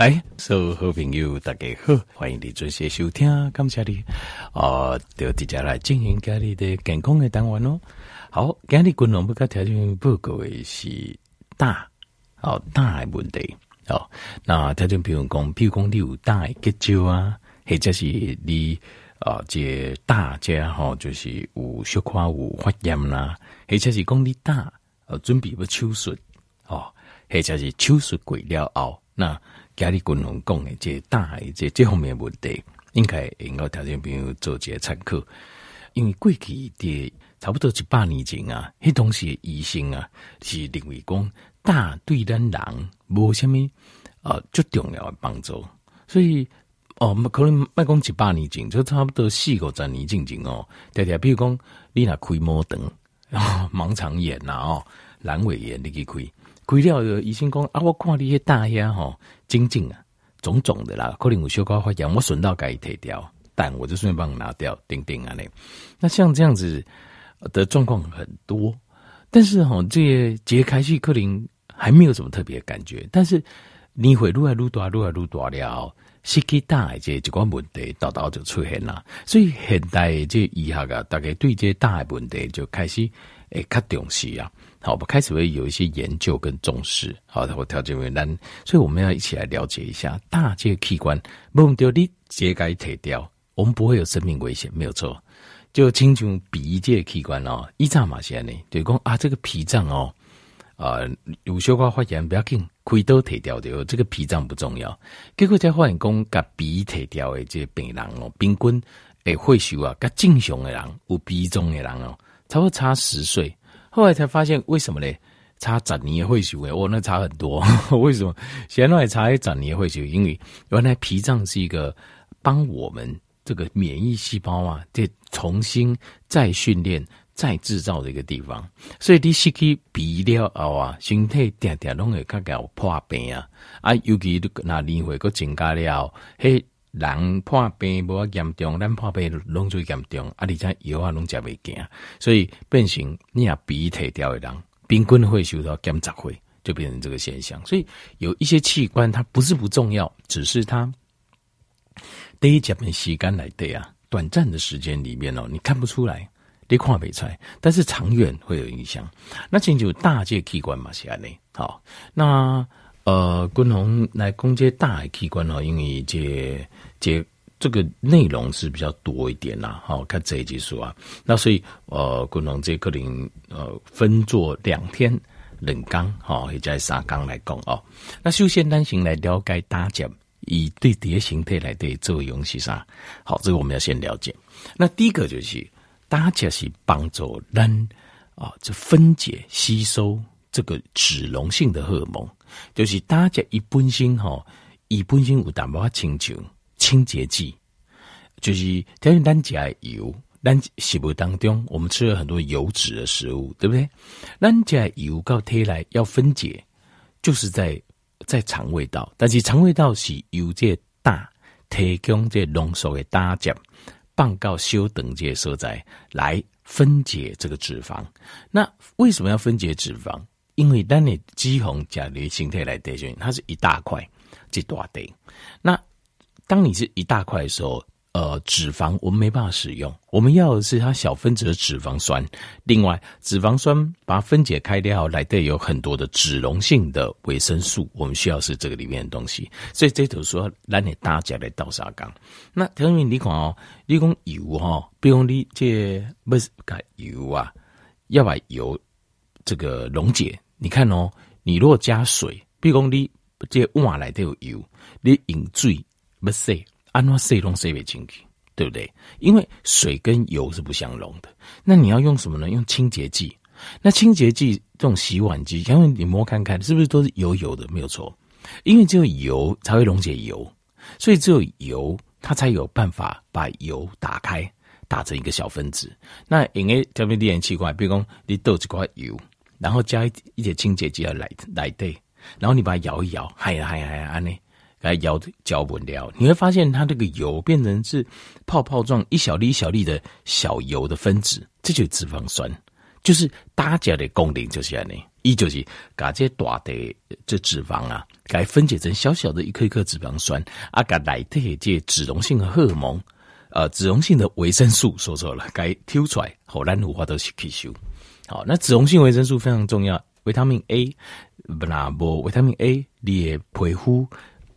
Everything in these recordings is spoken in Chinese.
来，所有好朋友大家好，欢迎你准时收听，感谢你啊！就直接来进行家里的健康的单元哦。好，今日军龙不甲条件报告的是胆，哦胆的问题哦。那条件比如讲，比如讲你有胆的结石啊，或者是你啊这胆这吼，就是有小可有发炎啦，或者是讲你胆呃准备要手术哦，或者是手术过了后，那。家里军龙讲的这大的这这方面的问题，应该应该条件朋友做一些参考。因为过去的差不多一百年前啊，迄当时的医生啊是认为讲大对咱人无虾米啊最重要的帮助，所以哦，可能卖讲一百年前，就差不多四五十年前前哦，条条比如讲你若开毛肠啊、盲肠炎呐哦、阑尾炎你去开。开了，医生讲啊，我看你迄大呀吼，精进啊，肿肿的啦，可能有小可发炎，我顺道给它掉，但我就顺便帮你拿掉，钉钉啊嘞。那像这样子的状况很多，但是哈，这些揭开去可能还没有什么特别的感觉，但是你会愈来愈大，愈来愈大了，失去大这一个问题，到到就出现了。所以现代这医学啊，大概对这大问题就开始诶较重视啊。好，我们开始会有一些研究跟重视。好，我条件为难，所以我们要一起来了解一下大这个器官，忘掉你揭开脱掉，我们不会有生命危险，没有错。就亲像鼻这器官哦，一扎马先呢，对讲啊，这个脾脏哦，啊、呃，有小可发炎不要紧，开刀脱掉的，这个脾脏不重要。结果才发现讲，甲鼻脱掉的这个病人哦，平均诶，会受啊，甲正常的人有鼻肿的人哦，差不多差十岁。后来才发现，为什么呢？差十年会修诶，我那差很多。为什么？现在差一十年会修，因为原来脾脏是一个帮我们这个免疫细胞啊，这重新再训练、再制造的一个地方。所以你失去鼻了后啊，身体点点拢会较较破病啊。啊，尤其那年会搁增加了，嘿。人破病无严重，咱破病拢最严重。啊，你这药啊拢食袂惊，所以变成你啊鼻退掉的人，平均会受到减十岁，就变成这个现象。所以有一些器官它不是不重要，只是它第一节的时间来对啊，短暂的时间里面哦，你看不出来，你看不出来，但是长远会有影响。那这就大界器官嘛，是安尼。好，那。呃，军宏来攻击大的器官哦，因为这这这个内容是比较多一点啦。好，看这一集书啊，那所以呃，军宏这个能呃分作两天两纲，好，也在三纲来讲哦。那首先单行来了解胆结以对叠形态来对作用是啥？好，这个我们要先了解。那第一个就是胆结是帮助人啊，这分解吸收这个脂溶性的荷尔蒙。就是胆结一本身吼，一本身有淡薄清洁清洁剂，就是等于咱食油，咱食物当中我们吃了很多油脂的食物，对不对？咱食油到体内要分解，就是在在肠胃道，但是肠胃道是由这胆提供这浓缩的胆结放到小肠这所在来分解这个脂肪。那为什么要分解脂肪？因为当你脂肪加你形态来对准，它是一大块，一大堆。那当你是一大块的时候，呃，脂肪我们没办法使用，我们要的是它小分子的脂肪酸。另外，脂肪酸把它分解开掉，来对有很多的脂溶性的维生素，我们需要是这个里面的东西。所以这头说，让你大家来倒沙缸。那等于你看哦，你讲油哈，比如你这不是改油啊，要把油这个溶解。你看哦，你如果加水，比如讲你这碗里都有油，你饮水不洗，安怎洗拢洗不进去，对不对？因为水跟油是不相容的。那你要用什么呢？用清洁剂。那清洁剂这种洗碗机，因为你摸看看，是不是都是油油的？没有错，因为只有油才会溶解油，所以只有油它才有办法把油打开，打成一个小分子。那因为特别令人奇怪，比如讲你倒一块油。然后加一一点清洁剂要来来对，然后你把它摇一摇，嗨呀嗨呀嗨呀，安呢，来摇搅拌。了，你会发现它这个油变成是泡泡状，一小粒一小粒的小油的分子，这就是脂肪酸，就是大家的功能就是安尼，一就是把这大的这脂肪啊，该分解成小小的一颗一颗脂肪酸，啊，给来的这脂溶性的荷尔蒙，呃，脂溶性的维生素，说错了，该挑出来，好，咱有法度去吸收。好，那脂溶性维生素非常重要，维他命 A，不那无维他命 A，你的皮肤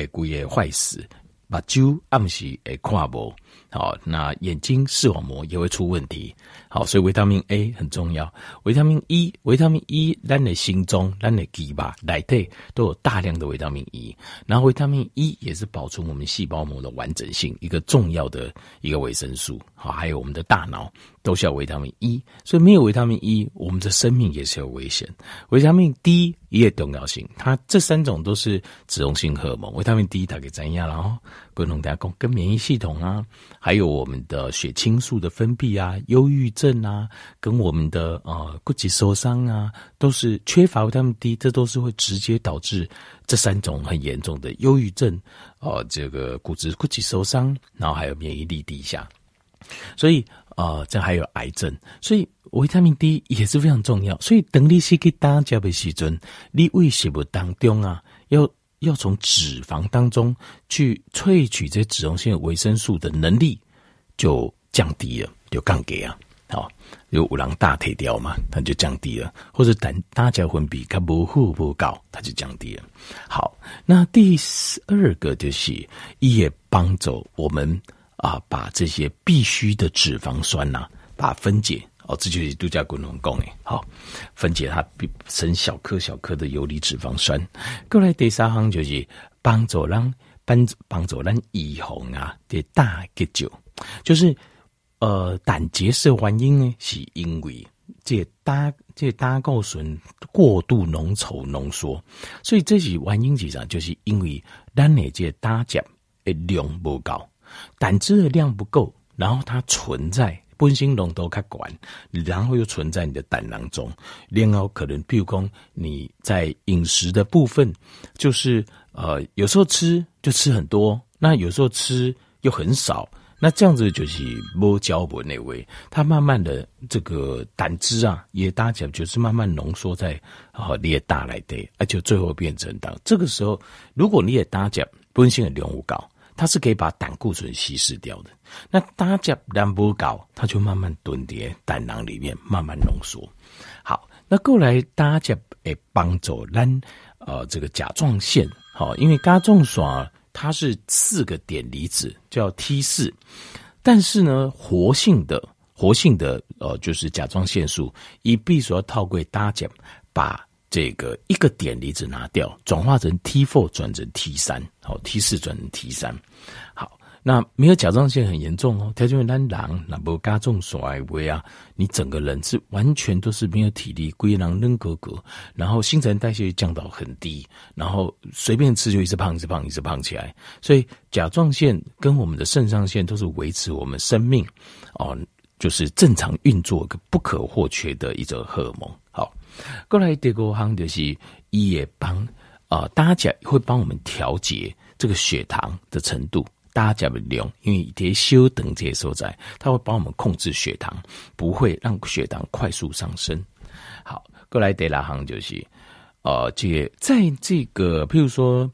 会规个坏死，目睭暗时会看无。好，那眼睛视网膜也会出问题。好，所以维他命 A 很重要。维他命 E，维他命 E，咱的心中、咱的肌吧、内体都有大量的维他命 E。然后维他命 E 也是保存我们细胞膜的完整性一个重要的一个维生素。好，还有我们的大脑都需要维他命 E。所以没有维他命 E，我们的生命也是有危险。维他命 D 也有重要性，它这三种都是脂溶性荷尔蒙。维他命 D 它给怎样？然后共同大家跟免疫系统啊。还有我们的血清素的分泌啊，忧郁症啊，跟我们的呃骨质受伤啊，都是缺乏维他命 D，这都是会直接导致这三种很严重的忧郁症哦、呃，这个骨质骨质受伤，然后还有免疫力低下，所以呃，这还有癌症，所以维他命 D 也是非常重要。所以等你是给大家的时阵，你胃食物当中啊要。要从脂肪当中去萃取这些脂溶性维生素的能力就降低了，就降低啊，好，有五郎大腿掉嘛，它就降低了，或者胆大家分泌它不厚不高，它就降低了。好，那第二个就是也帮助我们啊，把这些必须的脂肪酸呐、啊，把它分解。哦，这就是度假滚龙功诶，好，分解它成小颗小颗的游离脂肪酸。过来第三行就是帮助让帮帮助让预防啊的大结节，就是呃胆结石原因呢，是因为这胆这胆固醇过度浓稠浓缩，所以这是原因是啥？就是因为咱的这胆汁的量不够，胆汁的量不够，然后它存在。本身浓度较管，然后又存在你的胆囊中，然后可能，比如说你在饮食的部分，就是呃，有时候吃就吃很多，那有时候吃又很少，那这样子就是没胶不那位，它慢慢的这个胆汁啊，也大起来就是慢慢浓缩在啊你也大来的，而且最后变成胆。这个时候，如果你也大脚本身的量不高。它是可以把胆固醇稀释掉的。那大家量不高，它就慢慢囤叠胆囊里面，慢慢浓缩。好，那过来大家诶帮助咱呃这个甲状腺，好，因为甲状腺它是四个碘离子叫 T 四，但是呢活性的活性的呃就是甲状腺素，一必须要透过大家把。这个一个碘离子拿掉，转化成 T four 转成 T 三，好 T 四转成 T 三，好，那没有甲状腺很严重哦，条件为单狼，那不加重衰微啊，你整个人是完全都是没有体力，龟狼扔格格，然后新陈代谢降到很低，然后随便吃就一直胖，一直胖，一直胖起来，所以甲状腺跟我们的肾上腺都是维持我们生命哦，就是正常运作个不可或缺的一种荷尔蒙。过来第二个行就是，伊也帮啊，大家会帮我们调节这个血糖的程度，大家的量，因为这些休等这些所在，它会帮我们控制血糖，不会让血糖快速上升。好，过来第二行就是，呃，这在这个譬如说，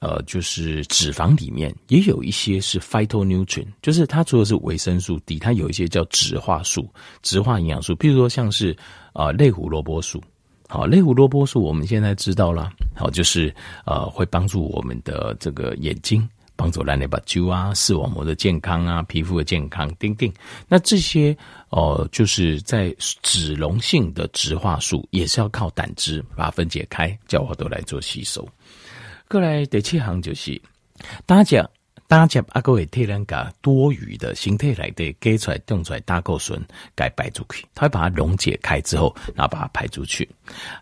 呃，就是脂肪里面也有一些是 phytonutrient，就是它除了是维生素 D，它有一些叫植化素、植化营养素，譬如说像是。啊，类胡萝卜素，好，类胡萝卜素我们现在知道了，好，就是呃，会帮助我们的这个眼睛，帮助咱的目睭啊，视网膜的健康啊，皮肤的健康，丁丁。那这些哦、就是在脂溶性的植化素，也是要靠胆汁把它分解开，叫我都来做吸收。过来第七行就是大家。大家阿哥会替人家多余的形态来的给出来、冻出来胆固醇，该排出去。他会把它溶解开之后，然后把它排出去。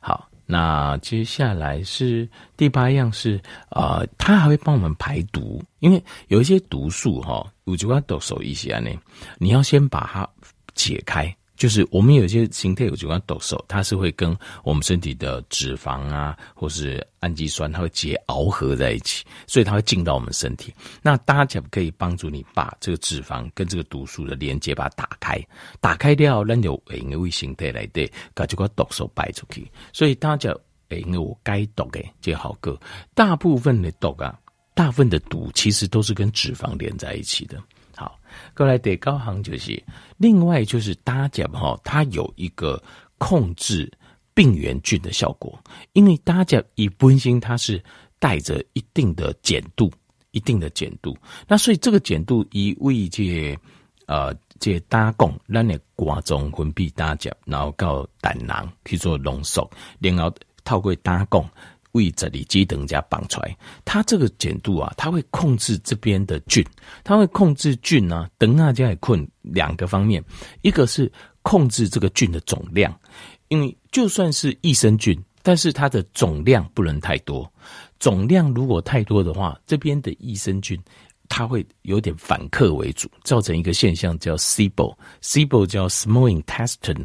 好，那接下来是第八样是呃，它还会帮我们排毒，因为有一些毒素哈，五九万都手一些呢，你要先把它解开，就是我们有些形态有几款抖擞，它是会跟我们身体的脂肪啊，或是氨基酸，它会结螯合在一起，所以它会进到我们身体。那大家可以帮助你把这个脂肪跟这个毒素的连接把它打开，打开掉，让有营养形态来对，把这个抖擞摆出去。所以大家诶，因为我该懂诶，这好个大部分的毒啊，大部分的毒其实都是跟脂肪连在一起的。过来第高行就是，另外就是大家哈，它有一个控制病原菌的效果，因为大家以本身它是带着一定的碱度，一定的碱度，那所以这个碱度以为这呃这大贡，让你瓜中分泌大家，然后到胆囊去做浓缩，然后透过大贡。为这里机等加绑出来，它这个碱度啊，它会控制这边的菌，它会控制菌呢、啊。等下加也困两个方面，一个是控制这个菌的总量，因为就算是益生菌，但是它的总量不能太多。总量如果太多的话，这边的益生菌它会有点反客为主，造成一个现象叫 SIBO，SIBO 叫 Small Intestine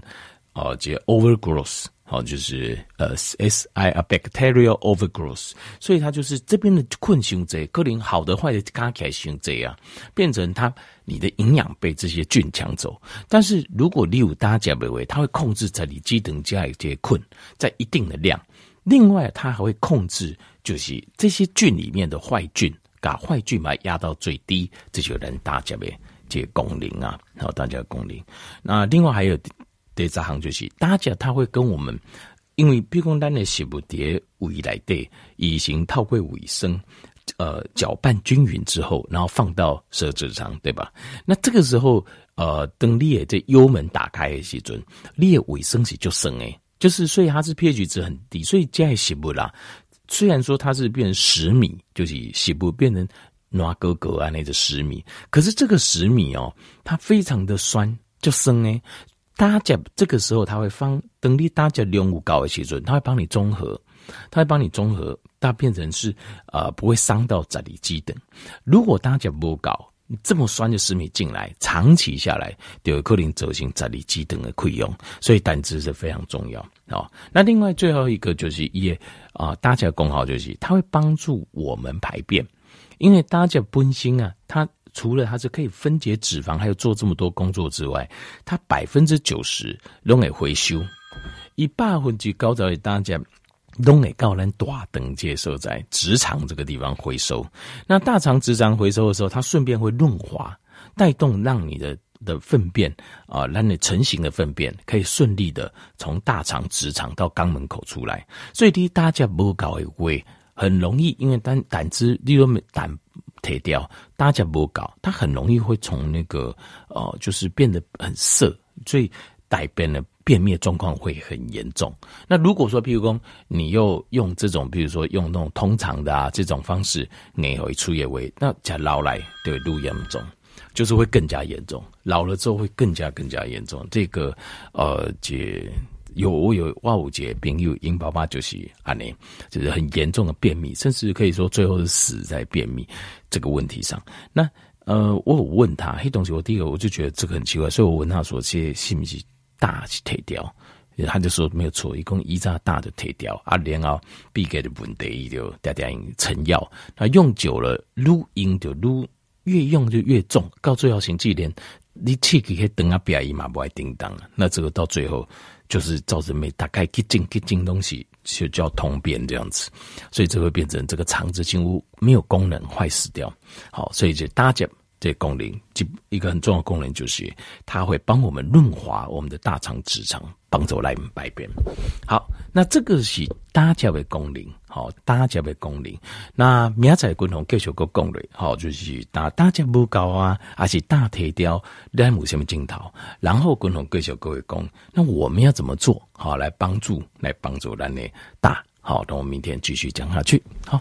哦，叫 Overgrowth。好，就是呃，S I a bacterial overgrowth，所以它就是这边的困熊贼，可能好的坏的加起来熊贼啊，变成它你的营养被这些菌抢走。但是如果你有大家认为，它会控制在你机等加一些困在一定的量，另外它还会控制就是这些菌里面的坏菌，把坏菌嘛压到最低，这就能大家的这些功能啊，好，大家的功能。那另外还有。第三行就是，大家他会跟我们，因为比如说咱的食物碟胃来的，以行透过卫生，呃，搅拌均匀之后，然后放到舌质上，对吧？那这个时候，呃，等你的这幽门打开的时阵，你的卫生是就升诶，就是所以它是 pH 值很低，所以这些食物啦，虽然说它是变成十米，就是食物变成软哥哥啊那个十米，可是这个十米哦，它非常的酸，就升诶。大家这个时候，他会放等你大家量物高的时阵，他会帮你中和，他会帮你中和，它变成是呃不会伤到杂里肌等。如果大家不高，这么酸的食米进来，长期下来就有可能走进杂里基等的溃疡，所以胆汁是非常重要啊、那另外最后一个就是也啊，大家功耗就是它会帮助我们排便，因为大家本身啊，它。除了它是可以分解脂肪，还有做这么多工作之外，它百分之九十都会回收，一百分之高在大家都会告人大等接受在直肠这个地方回收。那大肠直肠回收的时候，它顺便会润滑，带动让你的的粪便啊、让你成型的粪便可以顺利的从大肠直肠到肛门口出来。所以第一，大家不搞一会很容易，因为胆胆汁例如胆。退掉，大家不搞，它很容易会从那个呃，就是变得很涩，所以大便的便秘状况会很严重。那如果说，譬如说你又用这种，比如说用那种通常的啊这种方式，你会出现为那加老来对路严重，就是会更加严重。老了之后会更加更加严重。这个呃，解。有我有哇五节朋友因爸爸就是安尼，就是很严重的便秘，甚至可以说最后是死在便秘这个问题上。那呃，我有问他，黑，东西我第一个我就觉得这个很奇怪，所以我问他说，这是不是大是退掉？他就说没有错，一共一扎大的退掉啊，然后必给的问题就点点成药，那用久了，愈用就愈越用就越重，到最后甚至连你气可以等啊，表姨妈不爱叮当了，那这个到最后。就是造成没打开，一进一进东西就叫通便这样子，所以这会变成这个肠子几乎没有功能，坏死掉。好，所以就大家这功能，就一个很重要的功能就是它会帮我们润滑我们的大肠直肠，帮助来排便。好，那这个是大家的功能。好，大家的功能。那明仔共同继续个功能，好，就是大大家不高啊，还是大体雕，来某什么镜头，然后共同继续各位讲，那我们要怎么做好来帮助，来帮助咱的大好，那我明天继续讲下去，好。